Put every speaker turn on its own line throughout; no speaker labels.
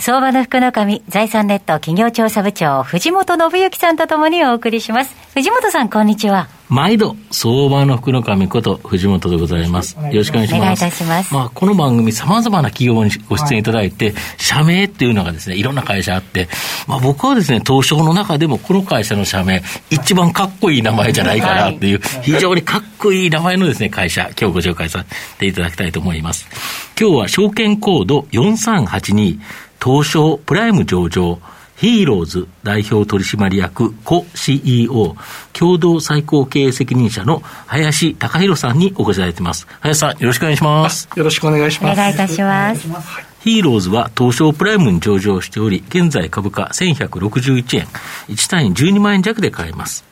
相場の福の神財産ネット企業調査部長藤本信之さんとともにお送りします藤本さんこんにちは
毎度、相場の福の神こと藤本でございます。よろしくお願いします。お願いいたします。まあ、この番組様々な企業にご出演いただいて、はい、社名っていうのがですね、いろんな会社あって、まあ僕はですね、東証の中でもこの会社の社名、一番かっこいい名前じゃないかなっていう、非常にかっこいい名前のですね、会社、今日ご紹介させていただきたいと思います。今日は証券コード4382、東証プライム上場、ヒーローズ代表取締役コ CEO 共同最高経営責任者の林隆弘さんにお越しいただいています。林さん、よろしくお願いします。
よろしくお願いします。
お願いいたします。
ヒーローズは東証プライムに上場しており、現在株価1161円、1単位12万円弱で買えます。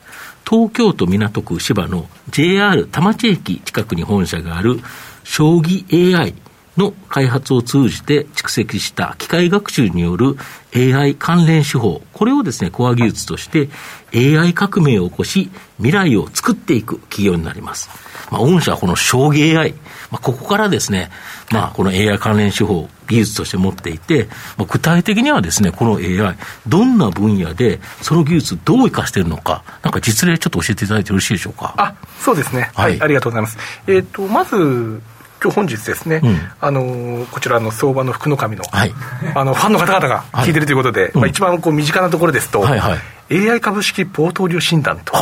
東京都港区芝の JR 田町駅近くに本社がある将棋 AI の開発を通じて蓄積した機械学習による AI 関連手法、これをですね、コア技術として AI 革命を起こし、未来を作っていく企業になります。まあ、御社はこの将棋 AI、まあ、ここからですね、まあ、この AI 関連手法、技術として持っていて、まあ、具体的にはですね、この AI、どんな分野で、その技術どう生かしているのか、なんか実例ちょっと教えていただいてよろしいでしょうか？
あ、そうですね。はい、はい、ありがとうございます。えっ、ー、と、まず、今日本日ですね、うん、あのこちらの相場の福の神の,、はい、あのファンの方々が聞いてるということで、はい、まあ、一番こう身近なところですと、はいはい、AI 株式ポートリオ診断と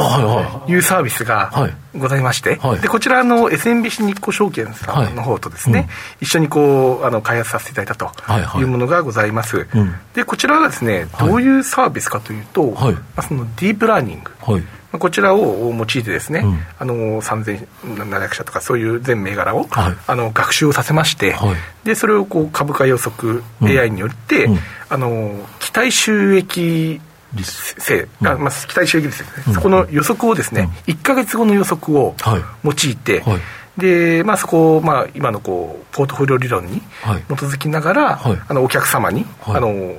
いうサービスがございまして、はい、でこちらの SMBC 日興証券さんの方とですね、はい。うん、一緒にこうあの開発させていただいたというものがございます、はいはい、でこちらはですねどういうサービスかというと、まあ、そのディープラーニング、こちらを用いてですね、うん、あの3700社とかそういう全銘柄を、はい、あの学習をさせまして、はい、でそれをこう株価予測 AI によって、うん、あの期待収益性、うん、まあ、期待収益率ですね、そこの予測をですね、うん、1か月後の予測を用いて、はい。で、まあ、そこを、まあ、今のこうポートフォリオ理論に基づきながら、はい、あのお客様に、はい、あの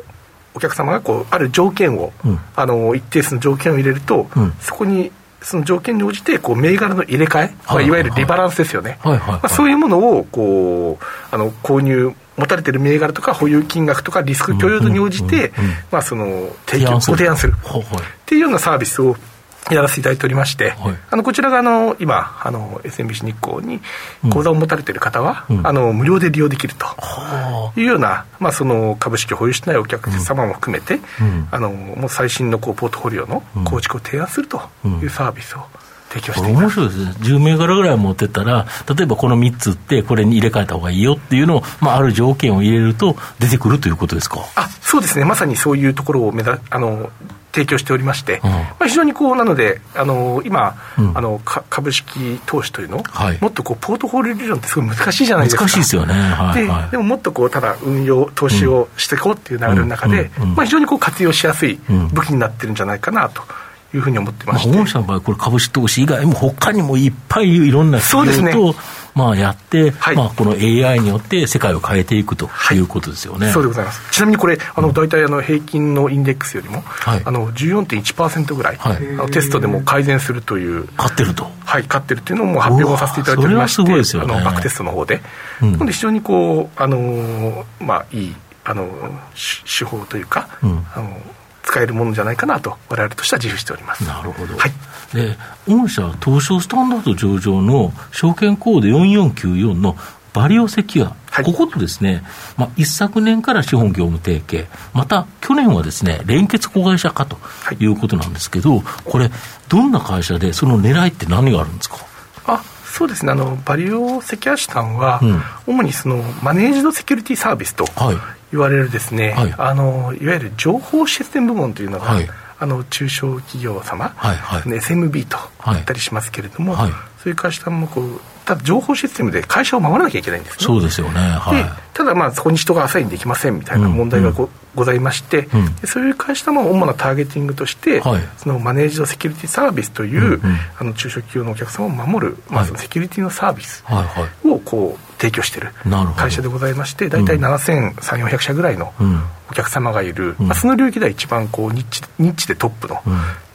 お客様がこうある条件を、うん、あの一定数の条件を入れると、うん、そこにその条件に応じてこう銘柄の入れ替え、まあ、いわゆるリバランスですよね、まあ、そういうものをこうあの購入持たれている銘柄とか保有金額とかリスク許容度に応じて、まあ、その提供ご提案する。っていうようなサービスをやらせていただいておりまして、はい、あのこちらがあの今あの SMBC 日興に口座を持たれている方は、うん、あの無料で利用できるというような、まあ、その株式を保有してないお客様も含めて、うん、あのもう最新のこうポートフォリオの構築を提案するというサービスを、提供してい
面白いですね、10銘柄ぐらい持ってたら、例えばこの3つって、これに入れ替えた方がいいよっていうのを、まあ、ある条件を入れると、出てくるということですか？
あそうですね、まさにそういうところを目だあの提供しておりまして、うん、まあ、非常にこうなので、あの今、うん、あの株式投資というの、はい、もっとこうポートフォリオ理論ってすごい難しいじゃないですか。
難しいですよね。はい
はい、ででももっとこうただ運用、投資をしていこうっていう流れの中で、まあ、非常にこう活用しやすい武器になってるんじゃないかなと。いうふうに思ってまして、まあ、
本社の場合、これ、株式投資以外も、他にもいっぱいいろんな企業と、ね、まあ、やって、はい、まあ、この AI によって世界を変えていくとい。うことですよね、はい、
そうでございます、ちなみにこれ、あの大体あの平均のインデックスよりも、はい、あの14.1%ぐらい、はい、あのテストでも改善するという、
勝ってると。
はい、勝ってるっていうのも発表をさせていただいておりまして、それはすごいですよね、あのバックテストの方で、うん、で非常にこう、あのまあ、いいあの手法というか、うん、あの使えるものじゃないかなと、われわれとしては自負しております。
なるほど。はい。で、御社、東証スタンダード上場の証券コード4494のバリオセキュア、はい、こことですね、まあ、一昨年から資本業務提携、また去年はですね、連結子会社化とい。うことなんですけど、はい、これ、どんな会社で、その狙いって何があるんですか？
あそうですね。あのバリオセキュアさんは、うん、主にそのマネージドセキュリティサービスと言われるですね、はい、あのいわゆる情報システム部門というのが、はい、あの中小企業様、はいはい、SMB と言ったりしますけれども、はい、そういう会社もこうただ情報システムで会社を守らなきゃいけないんですね。
そうですよね。はい、
ただまあそこに人がアサインできませんみたいな問題がご,、ございまして、そういう会社も主なターゲティングとして、はい、そのマネージドセキュリティサービスという、あの中小企業のお客様を守る、まあ、そのセキュリティのサービスをこう提供している会社でございまして、大体7300社ぐらいのお客様がいる、まあ、その領域では一番こうニッチニッチでトップの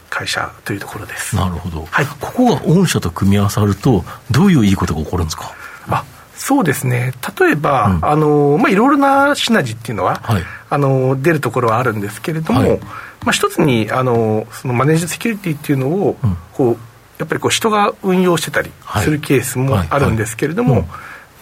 会社というところです。
なるほど。はい。ここが御社と組み合わさると、どういういいことが起こるんですか？
あそうですね、例えば、うん、あのまあ、いろいろなシナジーっていうのは、はい、あの出るところはあるんですけれども、はい、まあ、一つにあのそのマネージセキュリティっていうのを、うん、こうやっぱりこう人が運用してたりするケースもあるんですけれども、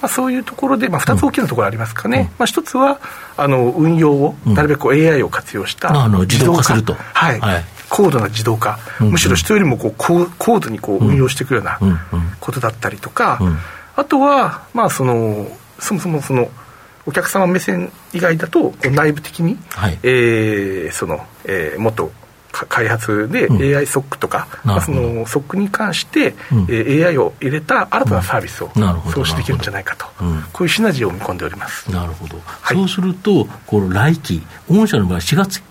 まあ、そういうところで、まあ、2つ大きなところありますかね、うん、まあ、一つはあの運用を、なるべく AI を活用した
自動化。すると。
はい、はい。高度な自動化、うんうん、むしろ人よりもこう高高度にこう運用していくようなことだったりとか、うん。うん、あとは、まあ、そのそもそもそのお客様目線以外だと内部的に、はい、えー、そのえー、もっと開発で AI ソックとか、うんまあ、そのソックに関して、うん、えー、AI を入れた新たなサービスを創始できるんじゃないかと、うん、こういうシナジーを見込んでおります。
なるほど、はい、そうすると、この来期、御社の場合、4月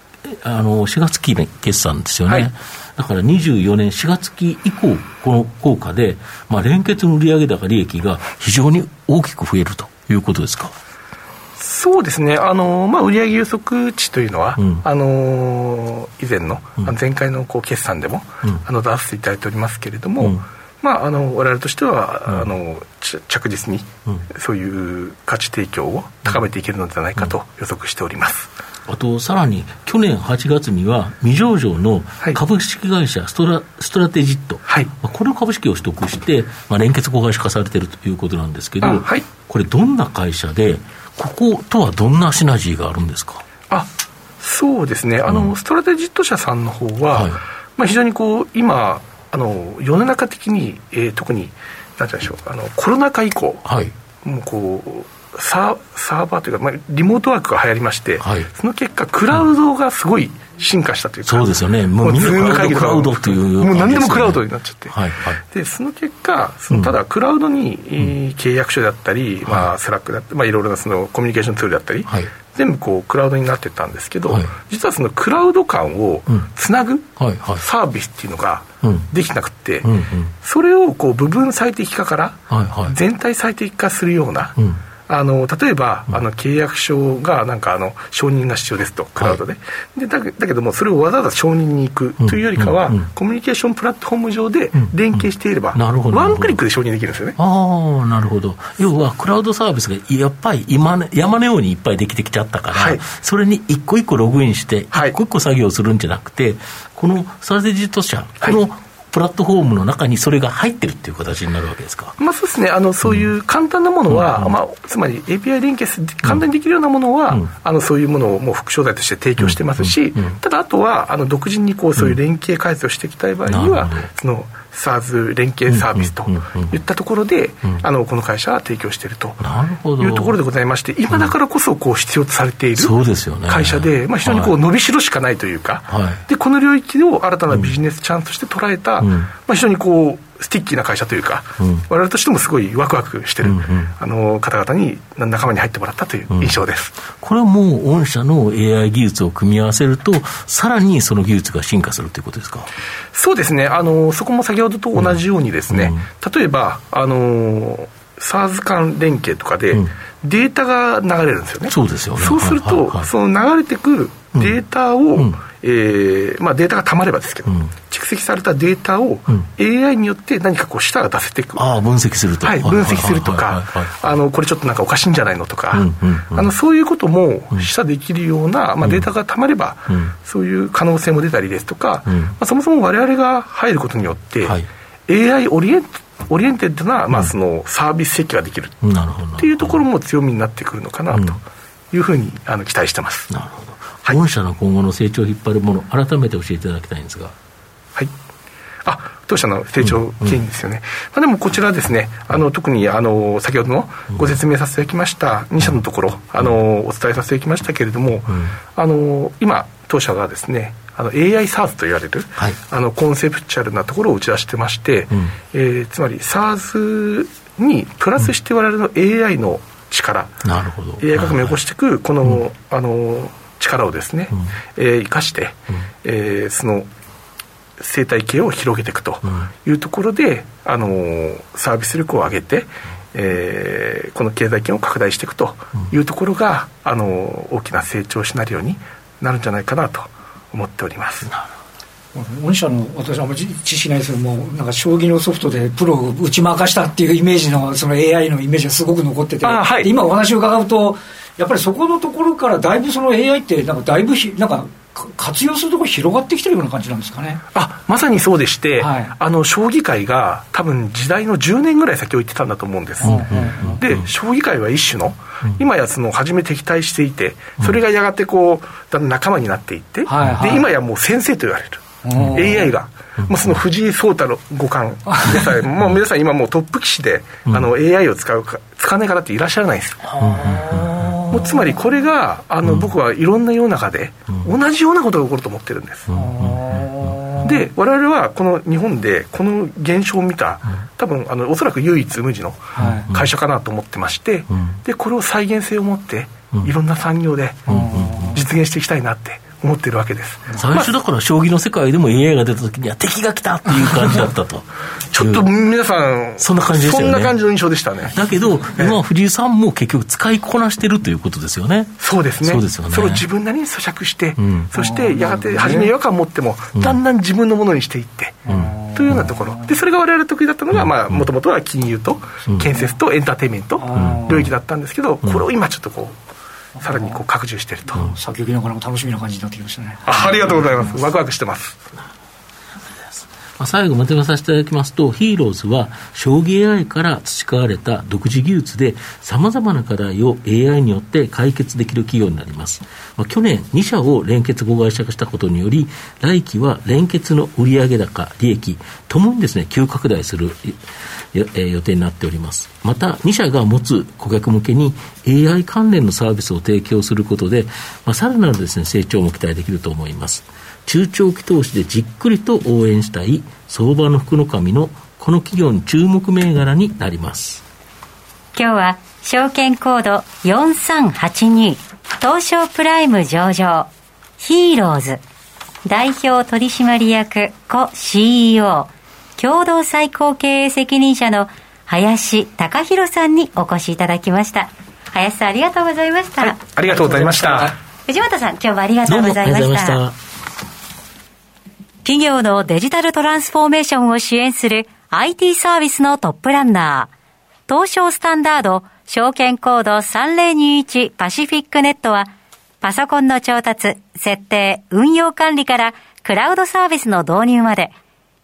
あの4月期決算ですよね。はい。だから24年4月期以降、この効果で、まあ、連結の売上高利益が非常に大きく増えるということですか？
そうですね、あのまあ、売上予測値というのは、うん、あの以前の、うん、前回のこう決算でも、うん、あの出していただいておりますけれども、まあ、あの我々としては、あの着実にそういう価値提供を高めていけるのではないかと予測しております。
あとさらに去年8月には未上場の株式会社ストラ,、ストラテジット、はい、この株式を取得して、まあ、連結子会社化されているということなんですけど、はい、これどんな会社でこことはどんなシナジーがあるんですか？
あそうですね。あの、うん、ストラテジット社さんの方は、はい、まあ、非常にこう今あの世の中的に、えー、特に何て言うんでしょう。あのコロナ禍以降、はい、もうこうサーサーバーというか、まあ、リモートワークが流行りまして、はい、その結果、クラウドがすごい進化したというか、
そうですよね、もうみんなクラウドという、
もう何でもクラウドになっちゃって、はいはい、でその結果、そのただ、クラウドに、うん、契約書だったり、まあ、スラックだったり、まあ、いろいろなそのコミュニケーションツールだったり、はい、全部こうクラウドになってたんですけど、はい、実はそのクラウド間をつなぐサービスっていうのができなくて、うんうん。うん、それをこう部分最適化から全体最適化するような、うんあの例えば、あの契約書がなんかあの承認が必要ですと、クラウドで,、でだだけども、それをわざわざ承認に行くというよりかは、コミュニケーションプラットフォーム上で連携していれば、ワンクリックで承認できるんですよね。
ああ、なるほど。要は、クラウドサービスがやっぱり今、ね、山のようにいっぱいできてきちゃったから、はい、それに一個一個ログインして、一個一個作業するんじゃなくて、このストラテジット社、この、プラットフォームの中にそれが入ってるっていう形になるわけですか、
まあ、そうですね。あの、そういう簡単なものは、うん、まあ、つまり API 連携簡単にできるようなものは、うん、あのそういうものをもう副商材として提供してますし、ただ、あとはあの独自にこうそういう連携開発をしていきたい場合には、その SARS 連携サービスといったところで、あのこの会社は提供していると。いうところでございまして、今だからこそこう必要とされている会社で、まあ、非常にこう伸びしろしかないというか、でこの領域を新たなビジネスチャンスとして捉えた、まあ、非常にこう、 sticky な会社というか、うん、我々としてもすごいワクワクしてる、うんうん、あの方々に仲間に入ってもらったという印象です、
うん、これはもう御社の AI 技術を組み合わせると、さらにその技術が進化するということですか？
そうですね。あの、そこも先ほどと同じようにですね、うん、例えば、あの SARS 間連携とかで、データが流れるんですよね。
そうですよね。
そうすると、はいはいはい、その流れてくるデータを、うん、えー、まあ、データがたまればですけど、うん、蓄積されたデータを AI によって何かこう下が出せていく、
ああ分析すると、
はい、分析するとか、あのこれちょっとなんかおかしいんじゃないのとか、うんうんうん、あのそういうことも下できるような、まあ、データがたまれば、うん、そういう可能性も出たりですとか、うん、まあ、そもそも我々が入ることによって、はい、AI orien oriented な、まあ、そのサービス設計ができる。っていうところも強みになってくるのかなというふうにあの期待してます。
なるほどはい、御社の今後の成長を引っ張るもの、改めて教えていただきたいんですが。
はい。あ当社の成長経緯ですよね、うん。うん、まあ、でもこちらですね、あの特にあの先ほどのご説明させていただきました2社のところ、あのお伝えさせていただきましたけれども、うん、あの今、当社がですね、あの AI SARS と言われる、はい、あのコンセプチュアルなところを打ち出してまして、うん、えー、つまり SARS にプラスして我々の AI の力
なるほど。
AI 革命を起こしていくこの、うん、あの力をですね、うん、えー、生かして、うん、えー、その生態系を広げていくというところで、あのサービス力を上げて、えー、この経済圏を拡大していくというところが、あの大きな成長シナリオになるんじゃないかなと思っております。
御社の私はあんまり知識ないですけどもなんか将棋のソフトでプロを打ち負かしたっていうイメージのその AI のイメージがすごく残ってて、はい、今お話を伺うとやっぱりそこのところからだいぶその AI ってなんかだいぶひなんか活用するところ広がってきてるような感じなんですかね。
あまさにそうでして、はい、あの将棋界が多分時代の10年ぐらい先を行ってたんだと思うんです、で将棋界は一種の、今やその初め敵対していてそれがやがてこうだんだん仲間になっていって、で今やもう先生と言われる。AI が、まあ、その藤井聡太五冠。でさえ、もう皆さん今もうトップ棋士で、あの AI を使うか使わない方っていらっしゃらないんですよ。もうつまりこれがあの、僕はいろんな世の中で同じようなことが起こると思ってるんです。で我々はこの日本でこの現象を見た多分あのおそらく唯一無二の会社かなと思ってまして、でこれを再現性を持っていろんな産業で実現していきたいなって思ってるわけです。
最初だから将棋の世界でも AI が出た時には敵が来たっていう感じだったと。
ちょっと皆さん
そんな感じでした
ね。そんな感じの印象でしたね。
だけど今藤井さんも結局使いこなしてるということですよね。
そうですね。そうですよね。それを自分なりに咀嚼して、うん、そしてやがて初め違和感を持っても、だんだん自分のものにしていって、うん、というようなところ。でそれが我々得意だったのがもともとは金融と建設とエンターテインメント領域だったんですけどこれを今ちょっとこうさらにこう拡充していると、うん、
先行きながらも楽しみな感じになってきましたね。
あありがとうございます。ワクワクしてます。
まあ、最後まとめさせていただきますと、ヒーローズは将棋 AI から培われた独自技術で、さまざまな課題を AI によって解決できる企業になります。まあ、去年、2社を連結子会社化したことにより、来期は連結の売上高、利益、ともにですね、急拡大する予定になっております。また、2社が持つ顧客向けに AI 関連のサービスを提供することで、まあ、さらなるですね、成長も期待できると思います。中長期投資でじっくりと応援したい相場の福の神のこの企業に注目銘柄になります
今日は証券コード4382東証プライム上場ヒーローズ代表取締役 co CEO 共同最高経営責任者の林貴弘さんにお越しいただきました。林さんありがとうございました、はい、
ありがとうございました。
藤本さん今日もありがとうございました。企業のデジタルトランスフォーメーションを支援する IT サービスのトップランナー、東証スタンダード証券コード3021パシフィックネットは、パソコンの調達、設定、運用管理からクラウドサービスの導入まで、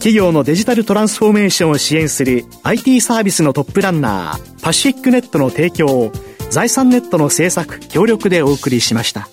企業のデジタルトランスフォーメーションを支援する IT サービスのトップランナー、パシフィックネットの提供を、財産ネットの政策、協力でお送りしました。